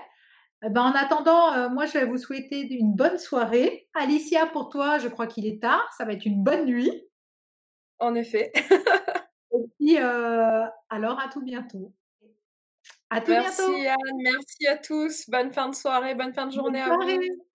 Eh ben, en attendant, moi, je vais vous souhaiter une bonne soirée. Alicia, pour toi, je crois qu'il est tard. Ça va être une bonne nuit. En effet. et puis, alors, à tout bientôt merci Anne, merci à tous. Bonne fin de soirée, bonne fin de journée à vous.